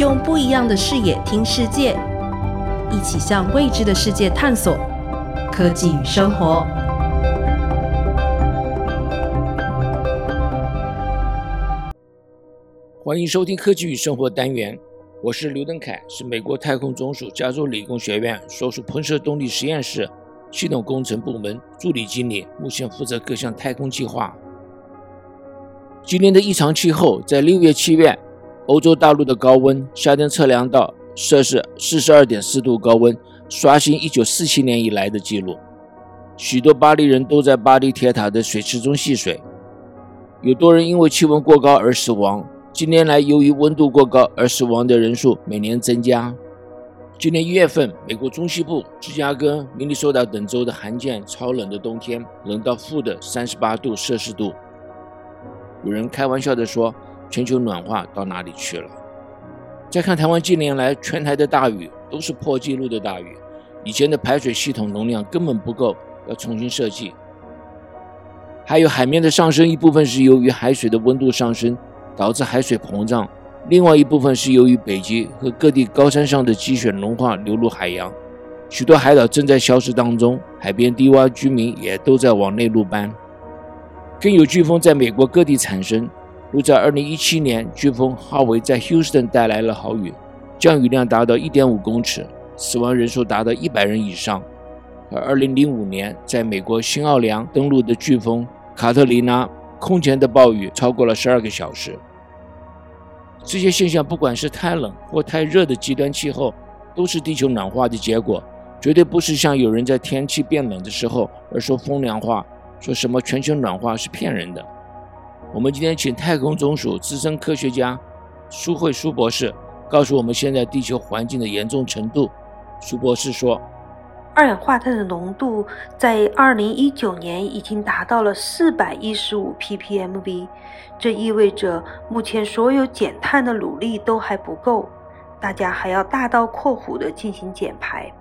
用不一样的视野听世界，一起向未知的世界探索。科技与生活，欢迎收听科技与生活单元。我是刘登凯，是美国太空总署加州理工学院所属喷射动力实验室系统工程部门助理经理，目前负责各项太空计划。今年的异常气候，在六月、七月。欧洲大陆的高温，夏天测量到摄氏四十二点四度高温，刷新一九四七年以来的记录。许多巴黎人都在巴黎铁塔的水池中戏水，有多人因为气温过高而死亡。近年来，由于温度过高而死亡的人数每年增加。今年一月份，美国中西部、芝加哥、明尼苏达等州的罕见超冷的冬天，冷到负的三十八度摄氏度。有人开玩笑地说。全球暖化到哪里去了？再看台湾近年来全台的大雨都是破纪录的大雨，以前的排水系统容量根本不够，要重新设计。还有海面的上升，一部分是由于海水的温度上升导致海水膨胀，另外一部分是由于北极和各地高山上的积雪融化流入海洋，许多海岛正在消失当中，海边低洼居民也都在往内陆搬。更有飓风在美国各地产生。如在2017年，飓风哈维在 Houston 带来了豪雨，降雨量达到1.5公尺，死亡人数达到100人以上。而2005年，在美国新奥良登陆的飓风卡特琳娜，空前的暴雨超过了12个小时。这些现象，不管是太冷或太热的极端气候，都是地球暖化的结果，绝对不是像有人在天气变冷的时候而说风凉话，说什么全球暖化是骗人的。我们今天请太空总署资深科学家苏慧苏博士告诉我们现在地球环境的严重程度。苏博士说，二氧化碳的浓度在二零一九年已经达到了四百一十五 ppmv，这意味着目前所有减碳的努力都还不够，大家还要大刀阔斧地进行减排。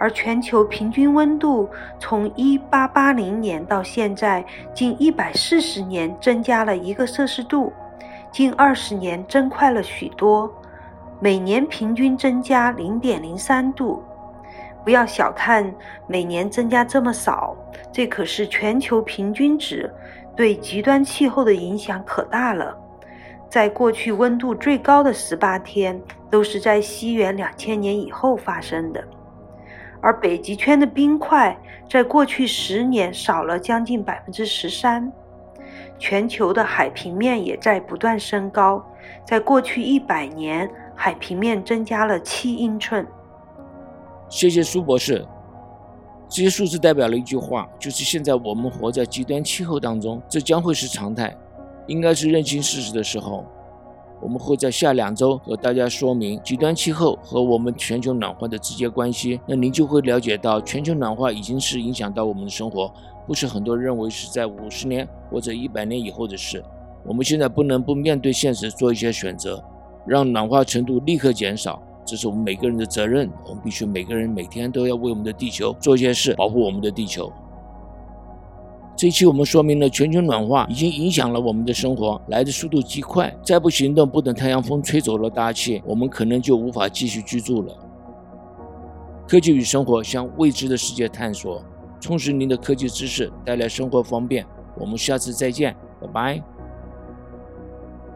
而全球平均温度从1880年到现在近140年增加了一个摄氏度，近20年增快了许多，每年平均增加0.03度。不要小看每年增加这么少，这可是全球平均值，对极端气候的影响可大了。在过去温度最高的18天，都是在西元2000年以后发生的。而北极圈的冰块在过去十年少了将近百分之十三，全球的海平面也在不断升高，在过去一百年，海平面增加了七英寸。谢谢苏博士，这些数字代表了一句话，就是现在我们活在极端气候当中，这将会是常态，应该是认清事实的时候。我们会在下两周和大家说明极端气候和我们全球暖化的直接关系，那您就会了解到全球暖化已经是影响到我们的生活，不是很多人认为是在五十年或者一百年以后的事。我们现在不能不面对现实，做一些选择，让暖化程度立刻减少，这是我们每个人的责任。我们必须每个人每天都要为我们的地球做一些事，保护我们的地球。这一期我们说明了全球暖化已经影响了我们的生活，来的速度极快，再不行动，不等太阳风吹走了大气，我们可能就无法继续居住了。科技与生活向未知的世界探索，充实您的科技知识，带来生活方便。我们下次再见，拜拜。